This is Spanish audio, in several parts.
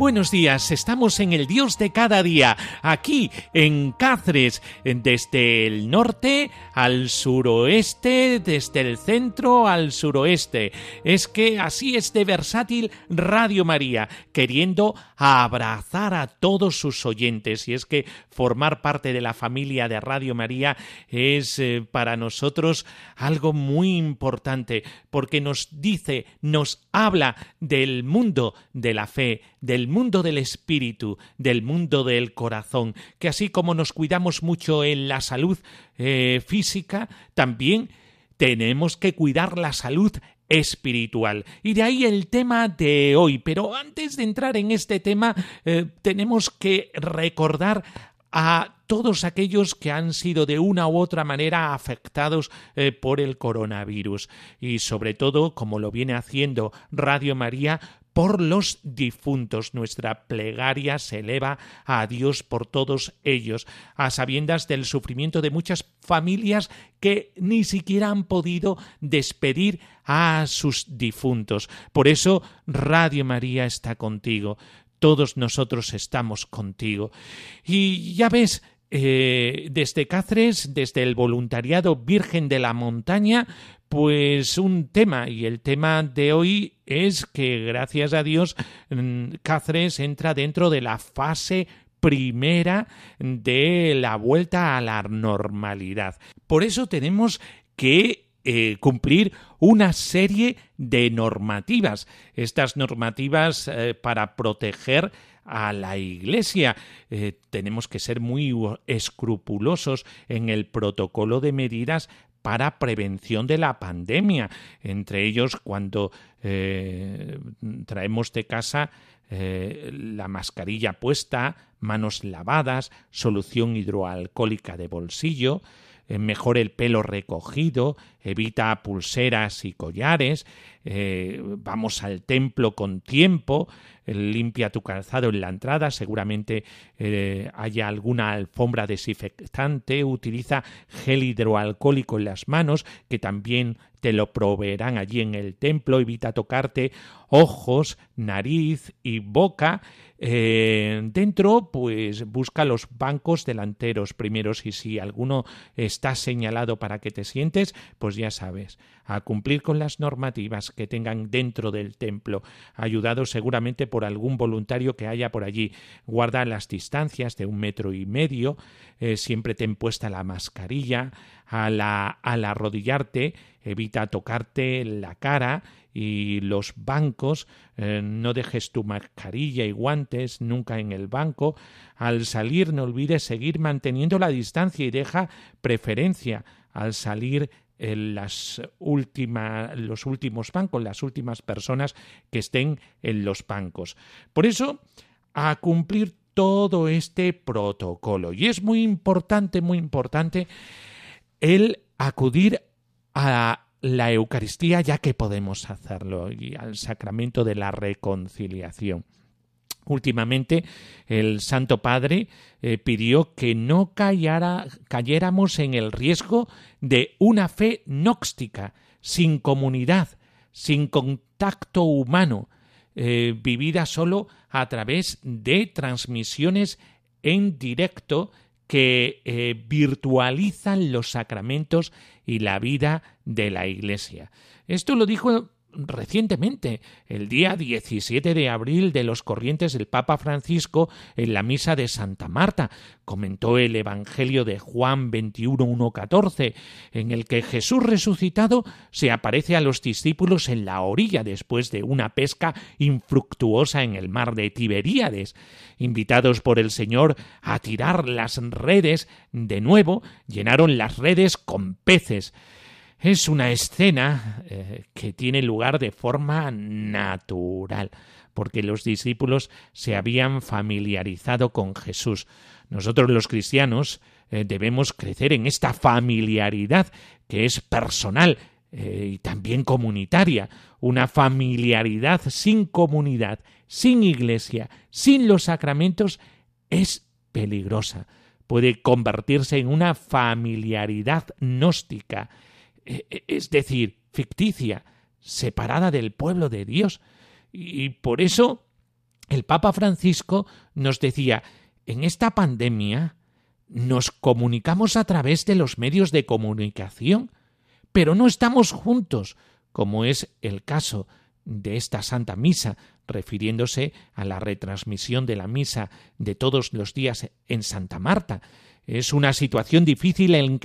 Buenos días, estamos en el Dios de cada día, aquí en Cáceres, desde el norte al suroeste, desde el centro al suroeste. Es que así es de versátil Radio María, queriendo abrazar a todos sus oyentes. Y es que formar parte de la familia de Radio María es eh, para nosotros algo muy importante, porque nos dice, nos habla del mundo de la fe, del mundo del espíritu, del mundo del corazón, que así como nos cuidamos mucho en la salud eh, física, también tenemos que cuidar la salud espiritual. Y de ahí el tema de hoy. Pero antes de entrar en este tema, eh, tenemos que recordar a todos aquellos que han sido de una u otra manera afectados eh, por el coronavirus y sobre todo, como lo viene haciendo Radio María, por los difuntos. Nuestra plegaria se eleva a Dios por todos ellos, a sabiendas del sufrimiento de muchas familias que ni siquiera han podido despedir a sus difuntos. Por eso Radio María está contigo. Todos nosotros estamos contigo. Y ya ves, eh, desde Cáceres, desde el voluntariado Virgen de la Montaña, pues un tema, y el tema de hoy es que, gracias a Dios, mm, Cáceres entra dentro de la fase primera de la vuelta a la normalidad. Por eso tenemos que eh, cumplir una serie de normativas. Estas normativas eh, para proteger a la Iglesia. Eh, tenemos que ser muy escrupulosos en el protocolo de medidas para prevención de la pandemia. Entre ellos, cuando eh, traemos de casa eh, la mascarilla puesta, manos lavadas, solución hidroalcohólica de bolsillo, mejor el pelo recogido, evita pulseras y collares, vamos al templo con tiempo, limpia tu calzado en la entrada, seguramente eh, haya alguna alfombra desinfectante, utiliza gel hidroalcohólico en las manos, que también te lo proveerán allí en el templo, evita tocarte ojos, nariz y boca. Eh, dentro, pues busca los bancos delanteros primeros y si alguno está señalado para que te sientes, pues ya sabes, a cumplir con las normativas que tengan dentro del templo, ayudado seguramente por algún voluntario que haya por allí. Guarda las distancias de un metro y medio, eh, siempre ten puesta la mascarilla, al, arrodillarte, evita tocarte la cara y los bancos, eh, no dejes tu mascarilla y guantes nunca en el banco. Al salir no olvides seguir manteniendo la distancia y deja preferencia al salir en las últimas, los últimos bancos, las últimas personas que estén en los bancos. Por eso, a cumplir todo este protocolo. Y es muy importante, muy importante el acudir a la Eucaristía ya que podemos hacerlo y al sacramento de la reconciliación. Últimamente el Santo Padre eh, pidió que no cayéramos en el riesgo de una fe gnóstica, sin comunidad, sin contacto humano, eh, vivida solo a través de transmisiones en directo que eh, virtualizan los sacramentos y la vida de la Iglesia. Esto lo dijo recientemente, el día 17 de abril de los corrientes del Papa Francisco en la misa de Santa Marta, comentó el Evangelio de Juan 21.1.14, en el que Jesús resucitado se aparece a los discípulos en la orilla después de una pesca infructuosa en el mar de Tiberíades. Invitados por el Señor a tirar las redes de nuevo, llenaron las redes con peces. Es una escena eh, que tiene lugar de forma natural, porque los discípulos se habían familiarizado con Jesús. Nosotros los cristianos eh, debemos crecer en esta familiaridad que es personal, eh, y también comunitaria. Una familiaridad sin comunidad, sin iglesia, sin los sacramentos, es peligrosa. Puede convertirse en una familiaridad gnóstica, es decir, ficticia, separada del pueblo de Dios. Y por eso el Papa Francisco nos decía, en esta pandemia nos comunicamos a través de los medios de comunicación, pero no estamos juntos, como es el caso de esta Santa Misa, refiriéndose a la retransmisión de la misa de todos los días en Santa Marta. Es una situación difícil en,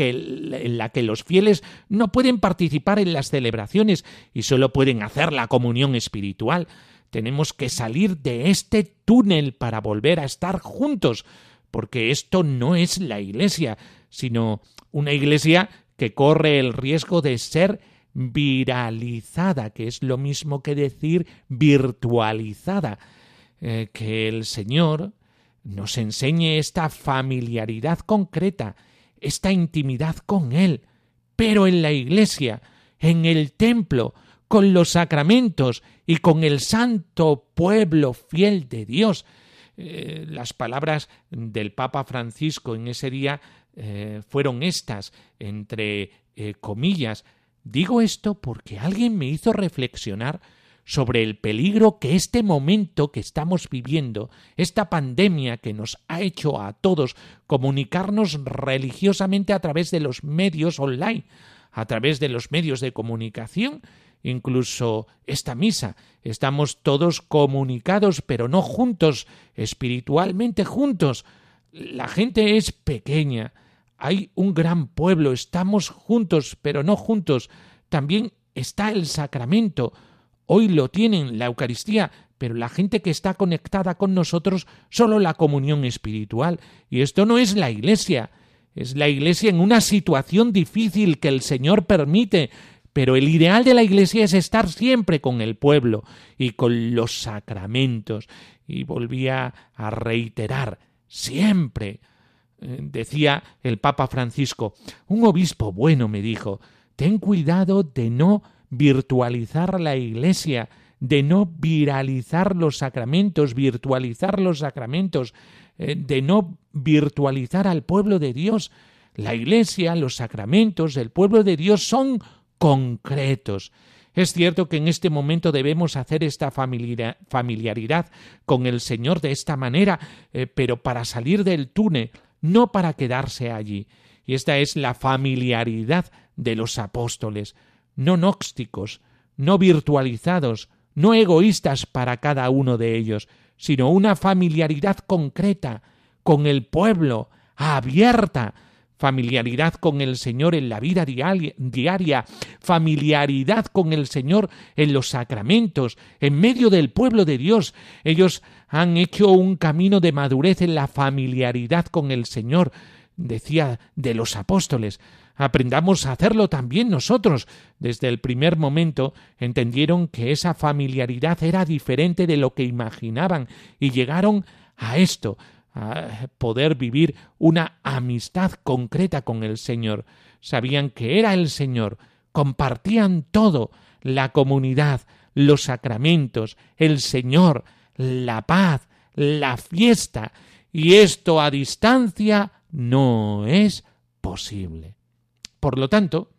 la que los fieles no pueden participar en las celebraciones y solo pueden hacer la comunión espiritual. Tenemos que salir de este túnel para volver a estar juntos, porque esto no es la Iglesia, sino una Iglesia que corre el riesgo de ser viralizada, que es lo mismo que decir virtualizada. Eh, que el Señor nos enseñe esta familiaridad concreta, esta intimidad con Él, pero en la Iglesia, en el templo, con los sacramentos y con el santo pueblo fiel de Dios. Eh, las palabras del Papa Francisco en ese día eh, fueron estas, entre comillas, Digo esto porque alguien me hizo reflexionar sobre el peligro que este momento que estamos viviendo, esta pandemia que nos ha hecho a todos comunicarnos religiosamente a través de los medios online, a través de los medios de comunicación, incluso esta misa. Estamos todos comunicados, pero no juntos, espiritualmente juntos. La gente es pequeña, hay un gran pueblo, estamos juntos, pero no juntos. También está el sacramento. Hoy lo tienen, la Eucaristía, pero la gente que está conectada con nosotros, solo la comunión espiritual. Y esto no es la Iglesia. Es la Iglesia en una situación difícil que el Señor permite, pero el ideal de la Iglesia es estar siempre con el pueblo y con los sacramentos. Y volvía a reiterar, siempre eh, decía el Papa Francisco, un obispo bueno me dijo, ten cuidado de no virtualizar la Iglesia, de no viralizar los sacramentos, virtualizar los sacramentos, eh, de no virtualizar al pueblo de Dios. La Iglesia, los sacramentos, el pueblo de Dios son concretos. Es cierto que en este momento debemos hacer esta familiaridad con el Señor de esta manera, eh, pero para salir del túnel no para quedarse allí. Y esta es la familiaridad de los apóstoles, no gnósticos, no virtualizados, no egoístas para cada uno de ellos, sino una familiaridad concreta con el pueblo, abierta, familiaridad con el Señor en la vida diaria, familiaridad con el Señor en los sacramentos, en medio del pueblo de Dios. Ellos han hecho un camino de madurez en la familiaridad con el Señor, decía de los apóstoles. Aprendamos a hacerlo también nosotros. Desde el primer momento entendieron que esa familiaridad era diferente de lo que imaginaban y llegaron a esto, a poder vivir una amistad concreta con el Señor. Sabían que era el Señor, compartían todo, la comunidad, los sacramentos, el Señor, la paz, la fiesta, y esto a distancia no es posible. Por lo tanto,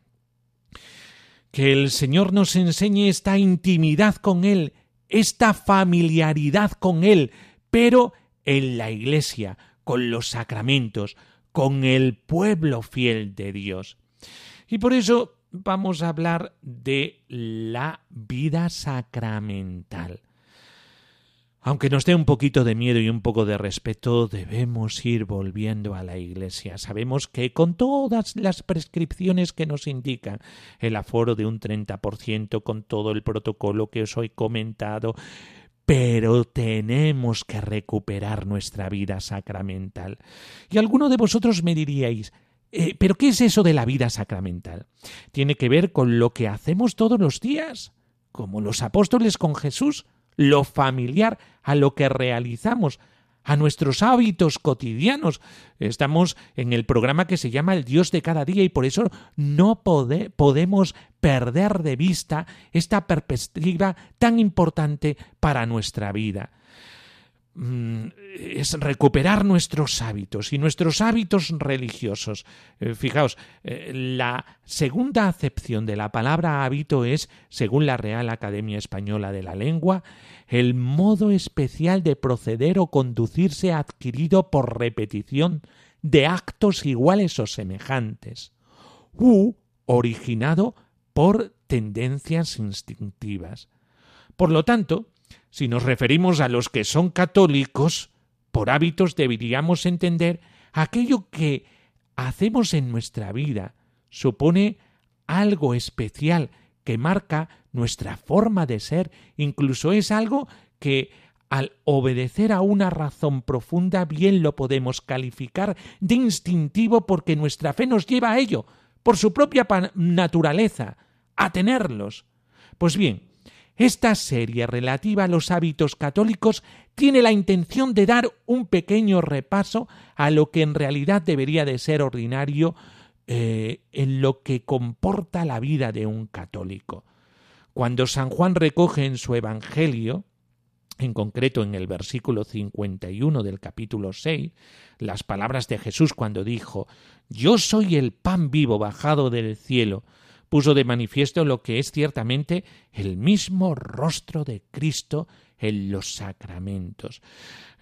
que el Señor nos enseñe esta intimidad con Él, esta familiaridad con Él, pero en la Iglesia, con los sacramentos, con el pueblo fiel de Dios. Y por eso vamos a hablar de la vida sacramental. Aunque nos dé un poquito de miedo y un poco de respeto, debemos ir volviendo a la Iglesia. Sabemos que con todas las prescripciones que nos indican, el aforo de un 30%, con todo el protocolo que os he comentado, pero tenemos que recuperar nuestra vida sacramental. Y alguno de vosotros me diríais, eh, ¿pero qué es eso de la vida sacramental? ¿Tiene que ver con lo que hacemos todos los días? ¿Como los apóstoles con Jesús? ¿Lo familiar a lo que realizamos? a nuestros hábitos cotidianos. Estamos en el programa que se llama El Dios de cada día y por eso no podemos perder de vista esta perspectiva tan importante para nuestra vida. Mm, es recuperar nuestros hábitos y nuestros hábitos religiosos. Eh, fijaos, eh, la segunda acepción de la palabra hábito es, según la Real Academia Española de la Lengua, el modo especial de proceder o conducirse adquirido por repetición de actos iguales o semejantes, u originado por tendencias instintivas. Por lo tanto, si nos referimos a los que son católicos, por hábitos deberíamos entender aquello que hacemos en nuestra vida supone algo especial que marca nuestra forma de ser, incluso es algo que al obedecer a una razón profunda bien lo podemos calificar de instintivo porque nuestra fe nos lleva a ello, por su propia naturaleza, a tenerlos. Pues bien, esta serie relativa a los hábitos católicos tiene la intención de dar un pequeño repaso a lo que en realidad debería de ser ordinario eh, en lo que comporta la vida de un católico. Cuando San Juan recoge en su Evangelio, en concreto en el versículo 51 del capítulo 6, las palabras de Jesús cuando dijo Yo soy el pan vivo bajado del cielo, puso de manifiesto lo que es ciertamente el mismo rostro de Cristo en los sacramentos,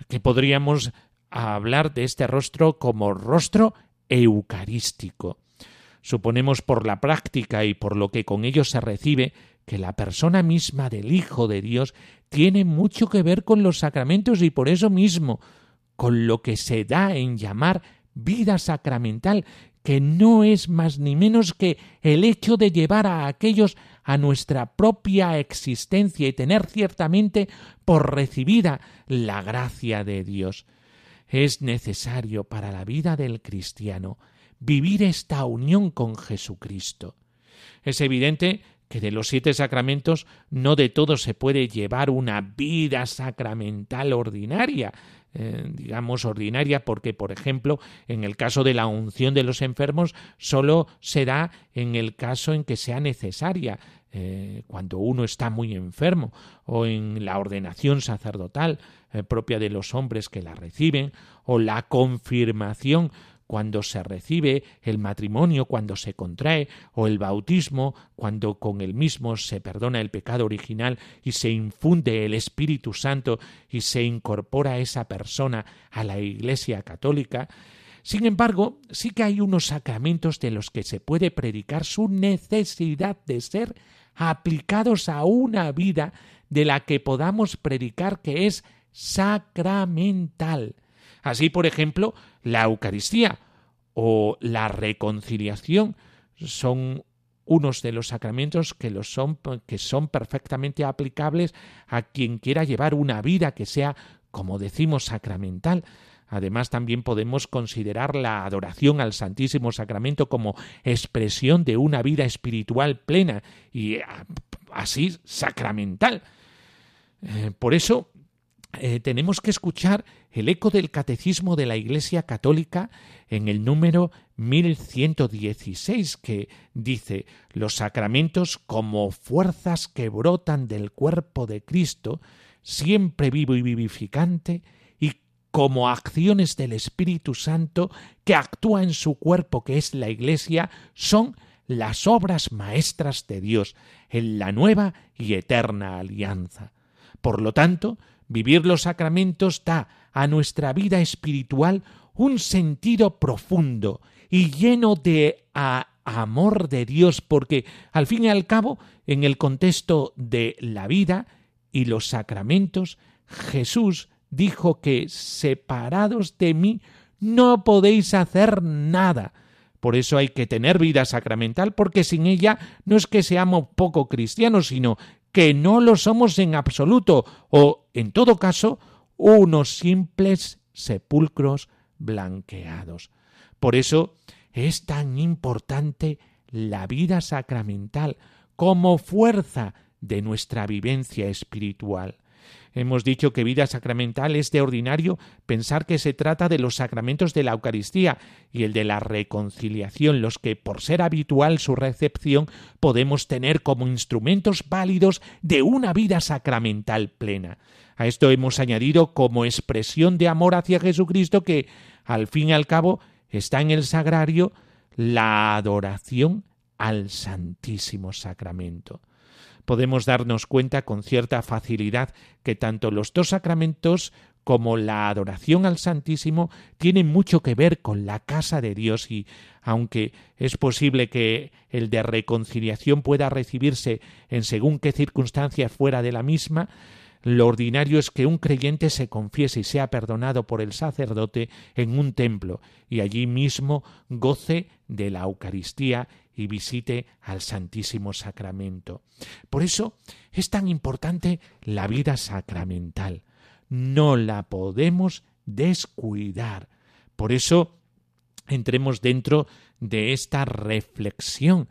que podríamos hablar de este rostro como rostro eucarístico. Suponemos por la práctica y por lo que con ello se recibe que la persona misma del Hijo de Dios tiene mucho que ver con los sacramentos y por eso mismo con lo que se da en llamar vida sacramental, que no es más ni menos que el hecho de llevar a aquellos a nuestra propia existencia y tener ciertamente por recibida la gracia de Dios. Es necesario para la vida del cristiano vivir esta unión con Jesucristo. Es evidente que de los siete sacramentos no de todos se puede llevar una vida sacramental ordinaria, eh, digamos, ordinaria, porque, por ejemplo, en el caso de la unción de los enfermos, solo será en el caso en que sea necesaria, eh, cuando uno está muy enfermo, o en la ordenación sacerdotal eh, propia de los hombres que la reciben, o la confirmación cuando se recibe el matrimonio, cuando se contrae, o el bautismo, cuando con el mismo se perdona el pecado original y se infunde el Espíritu Santo y se incorpora esa persona a la Iglesia católica, sin embargo, sí que hay unos sacramentos de los que se puede predicar su necesidad de ser aplicados a una vida de la que podamos predicar que es sacramental. Así, por ejemplo, la Eucaristía o la reconciliación son unos de los sacramentos que, son, que son perfectamente aplicables a quien quiera llevar una vida que sea, como decimos, sacramental. Además, también podemos considerar la adoración al Santísimo Sacramento como expresión de una vida espiritual plena y así sacramental. Eh, por eso eh, tenemos que escuchar el eco del catecismo de la Iglesia Católica en el número 1116 que dice los sacramentos como fuerzas que brotan del cuerpo de Cristo, siempre vivo y vivificante, y como acciones del Espíritu Santo que actúa en su cuerpo que es la Iglesia, son las obras maestras de Dios en la nueva y eterna alianza. Por lo tanto, Vivir los sacramentos da a nuestra vida espiritual un sentido profundo y lleno de amor de Dios, porque al fin y al cabo, en el contexto de la vida y los sacramentos, Jesús dijo que separados de mí no podéis hacer nada. Por eso hay que tener vida sacramental, porque sin ella no es que seamos poco cristianos, sino que no lo somos en absoluto, o, en todo caso, unos simples sepulcros blanqueados. Por eso es tan importante la vida sacramental como fuerza de nuestra vivencia espiritual. Hemos dicho que vida sacramental es de ordinario pensar que se trata de los sacramentos de la Eucaristía y el de la reconciliación, los que, por ser habitual su recepción, podemos tener como instrumentos válidos de una vida sacramental plena. A esto hemos añadido como expresión de amor hacia Jesucristo que, al fin y al cabo, está en el sagrario la adoración al Santísimo Sacramento podemos darnos cuenta con cierta facilidad que tanto los dos sacramentos como la adoración al Santísimo tienen mucho que ver con la casa de Dios y aunque es posible que el de reconciliación pueda recibirse en según qué circunstancias fuera de la misma, lo ordinario es que un creyente se confiese y sea perdonado por el sacerdote en un templo y allí mismo goce de la Eucaristía y visite al Santísimo Sacramento. Por eso es tan importante la vida sacramental. No la podemos descuidar. Por eso entremos dentro de esta reflexión.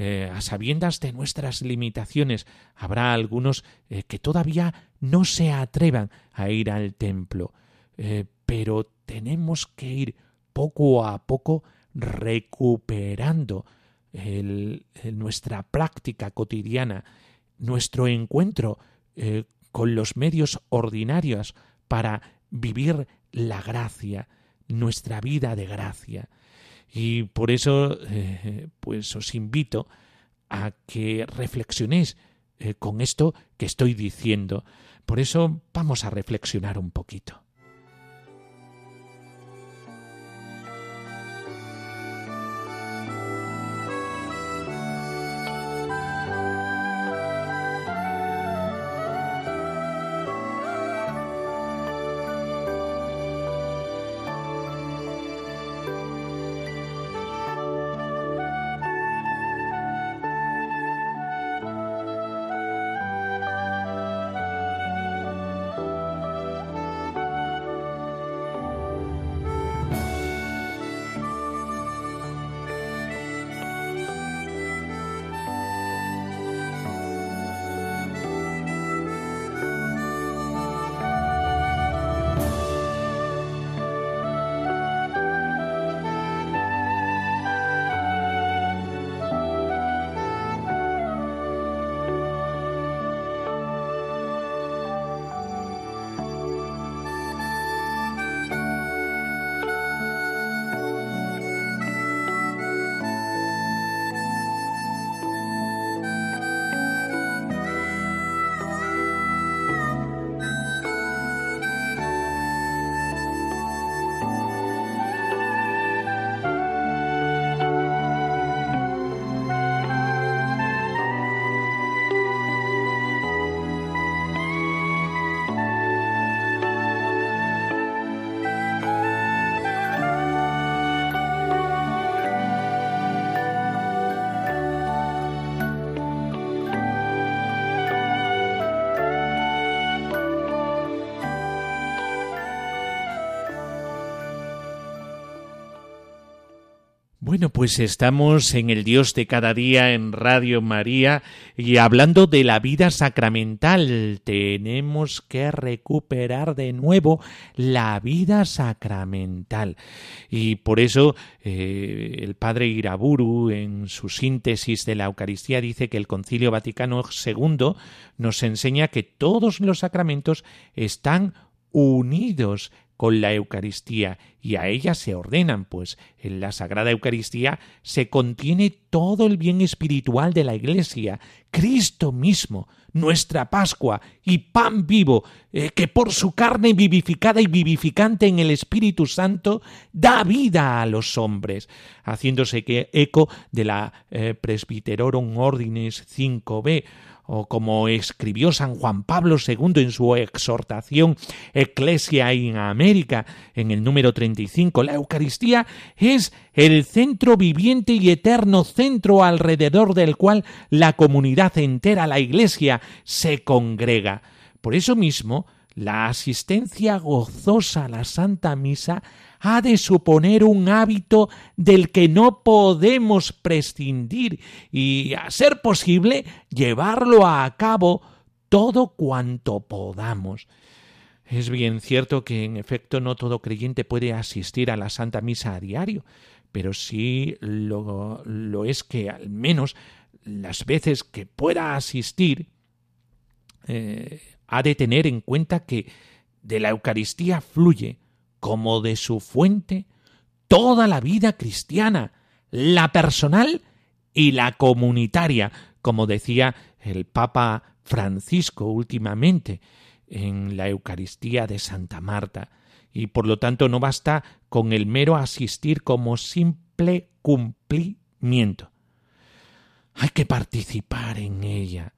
Eh, a sabiendas de nuestras limitaciones, habrá algunos eh, que todavía no se atrevan a ir al templo, eh, pero tenemos que ir poco a poco recuperando nuestra práctica cotidiana, nuestro encuentro eh, con los medios ordinarios para vivir la gracia, nuestra vida de gracia. Y por eso, eh, pues os invito a que reflexionéis eh, con esto que estoy diciendo. Por eso vamos a reflexionar un poquito. Bueno, pues estamos en el Dios de cada día en Radio María y hablando de la vida sacramental, tenemos que recuperar de nuevo la vida sacramental. Y por eso eh, el padre Iraburu en su síntesis de la Eucaristía dice que el Concilio Vaticano II nos enseña que todos los sacramentos están unidos con la Eucaristía y a ella se ordenan, pues en la Sagrada Eucaristía se contiene todo el bien espiritual de la Iglesia, Cristo mismo, nuestra Pascua y pan vivo, eh, que por su carne vivificada y vivificante en el Espíritu Santo da vida a los hombres, haciéndose eco de la eh, Presbiterorum Ordines 5b, o como escribió San Juan Pablo II en su exhortación Ecclesia in América en el número 35, la Eucaristía es el centro viviente y eterno centro alrededor del cual la comunidad entera, la Iglesia, se congrega. Por eso mismo, la asistencia gozosa a la Santa Misa ha de suponer un hábito del que no podemos prescindir y, a ser posible, llevarlo a cabo todo cuanto podamos. Es bien cierto que en efecto no todo creyente puede asistir a la Santa Misa a diario, pero sí lo, es que al menos las veces que pueda asistir eh, ha de tener en cuenta que de la Eucaristía fluye, como de su fuente, toda la vida cristiana, la personal y la comunitaria, como decía el Papa Francisco últimamente en la Eucaristía de Santa Marta, y por lo tanto no basta con el mero asistir como simple cumplimiento. Hay que participar en ella.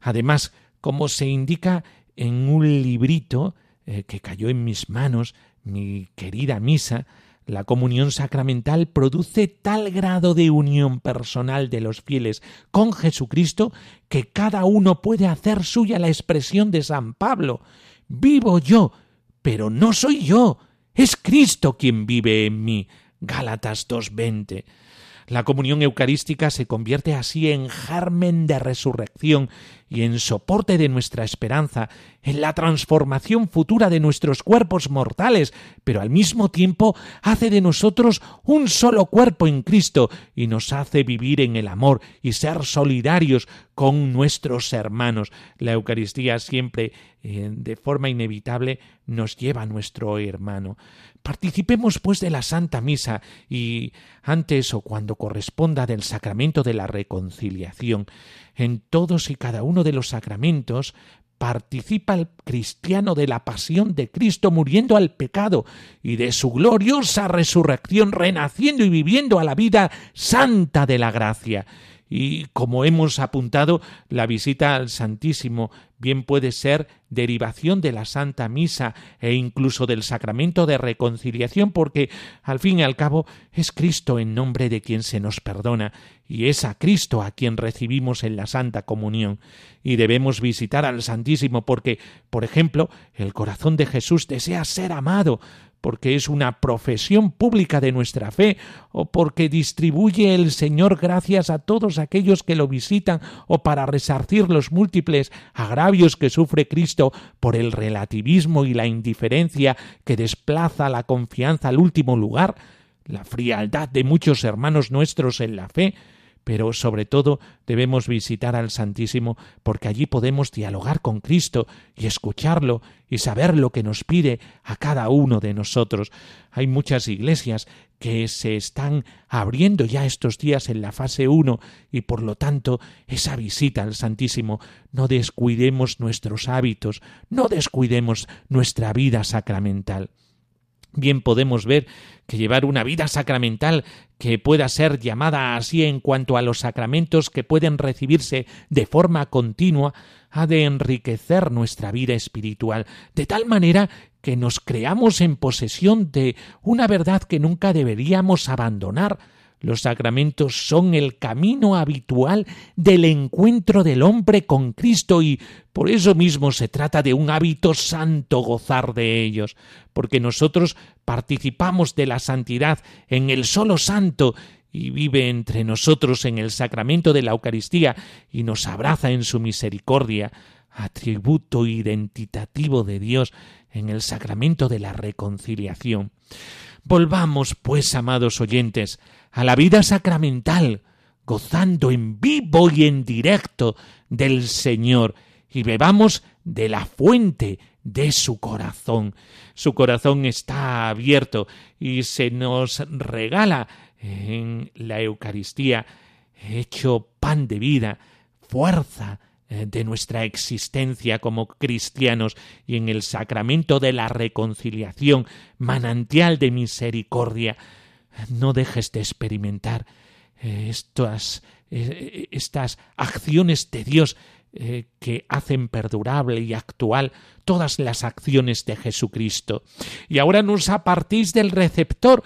Además, como se indica en un librito eh, que cayó en mis manos, mi querida misa, la comunión sacramental produce tal grado de unión personal de los fieles con Jesucristo que cada uno puede hacer suya la expresión de San Pablo. Vivo yo, pero no soy yo, es Cristo quien vive en mí. Gálatas 2.20. La comunión eucarística se convierte así en germen de resurrección y en soporte de nuestra esperanza, en la transformación futura de nuestros cuerpos mortales, pero al mismo tiempo hace de nosotros un solo cuerpo en Cristo y nos hace vivir en el amor y ser solidarios con nuestros hermanos. La Eucaristía siempre, eh, de forma inevitable, nos lleva a nuestro hermano. Participemos pues de la Santa Misa y antes o cuando corresponda del sacramento de la reconciliación. En todos y cada uno de los sacramentos participa el cristiano de la pasión de Cristo muriendo al pecado y de su gloriosa resurrección renaciendo y viviendo a la vida santa de la gracia y como hemos apuntado, la visita al Santísimo bien puede ser derivación de la Santa Misa e incluso del sacramento de reconciliación, porque al fin y al cabo es Cristo en nombre de quien se nos perdona, y es a Cristo a quien recibimos en la Santa Comunión. Y debemos visitar al Santísimo porque, por ejemplo, el corazón de Jesús desea ser amado, porque es una profesión pública de nuestra fe, o porque distribuye el Señor gracias a todos aquellos que lo visitan, o para resarcir los múltiples agravios que sufre Cristo por el relativismo y la indiferencia que desplaza la confianza al último lugar, la frialdad de muchos hermanos nuestros en la fe, pero sobre todo debemos visitar al Santísimo porque allí podemos dialogar con Cristo y escucharlo y saber lo que nos pide a cada uno de nosotros. Hay muchas iglesias que se están abriendo ya estos días en la fase 1 y por lo tanto esa visita al Santísimo no descuidemos nuestros hábitos, no descuidemos nuestra vida sacramental. Bien podemos ver que llevar una vida sacramental que pueda ser llamada así en cuanto a los sacramentos que pueden recibirse de forma continua ha de enriquecer nuestra vida espiritual, de tal manera que nos creamos en posesión de una verdad que nunca deberíamos abandonar, los sacramentos son el camino habitual del encuentro del hombre con Cristo y por eso mismo se trata de un hábito santo gozar de ellos, porque nosotros participamos de la santidad en el solo santo y vive entre nosotros en el sacramento de la Eucaristía y nos abraza en su misericordia, atributo identitativo de Dios en el sacramento de la reconciliación. Volvamos, pues, amados oyentes, a la vida sacramental, gozando en vivo y en directo del Señor, y bebamos de la fuente de su corazón. Su corazón está abierto y se nos regala en la Eucaristía, hecho pan de vida, fuerza de nuestra existencia como cristianos y en el sacramento de la reconciliación, manantial de misericordia, no dejes de experimentar eh, estas, eh, estas acciones de Dios eh, que hacen perdurable y actual todas las acciones de Jesucristo. Y ahora nos apartís del receptor,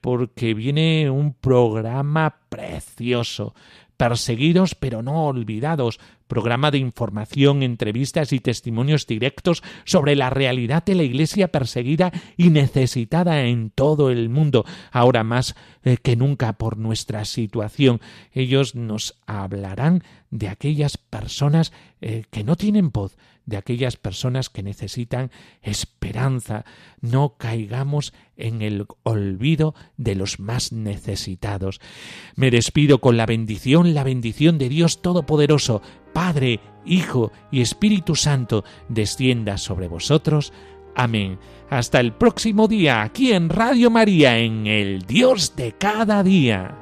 porque viene un programa precioso. Perseguidos pero no olvidados, programa de información, entrevistas y testimonios directos sobre la realidad de la Iglesia perseguida y necesitada en todo el mundo, ahora más eh, que nunca por nuestra situación. Ellos nos hablarán de aquellas personas eh, que no tienen voz, de aquellas personas que necesitan esperanza. No caigamos en el olvido de los más necesitados. Me despido con la bendición, la bendición de Dios Todopoderoso, Padre, Hijo y Espíritu Santo, descienda sobre vosotros. Amén. Hasta el próximo día aquí en Radio María, en el Dios de cada día.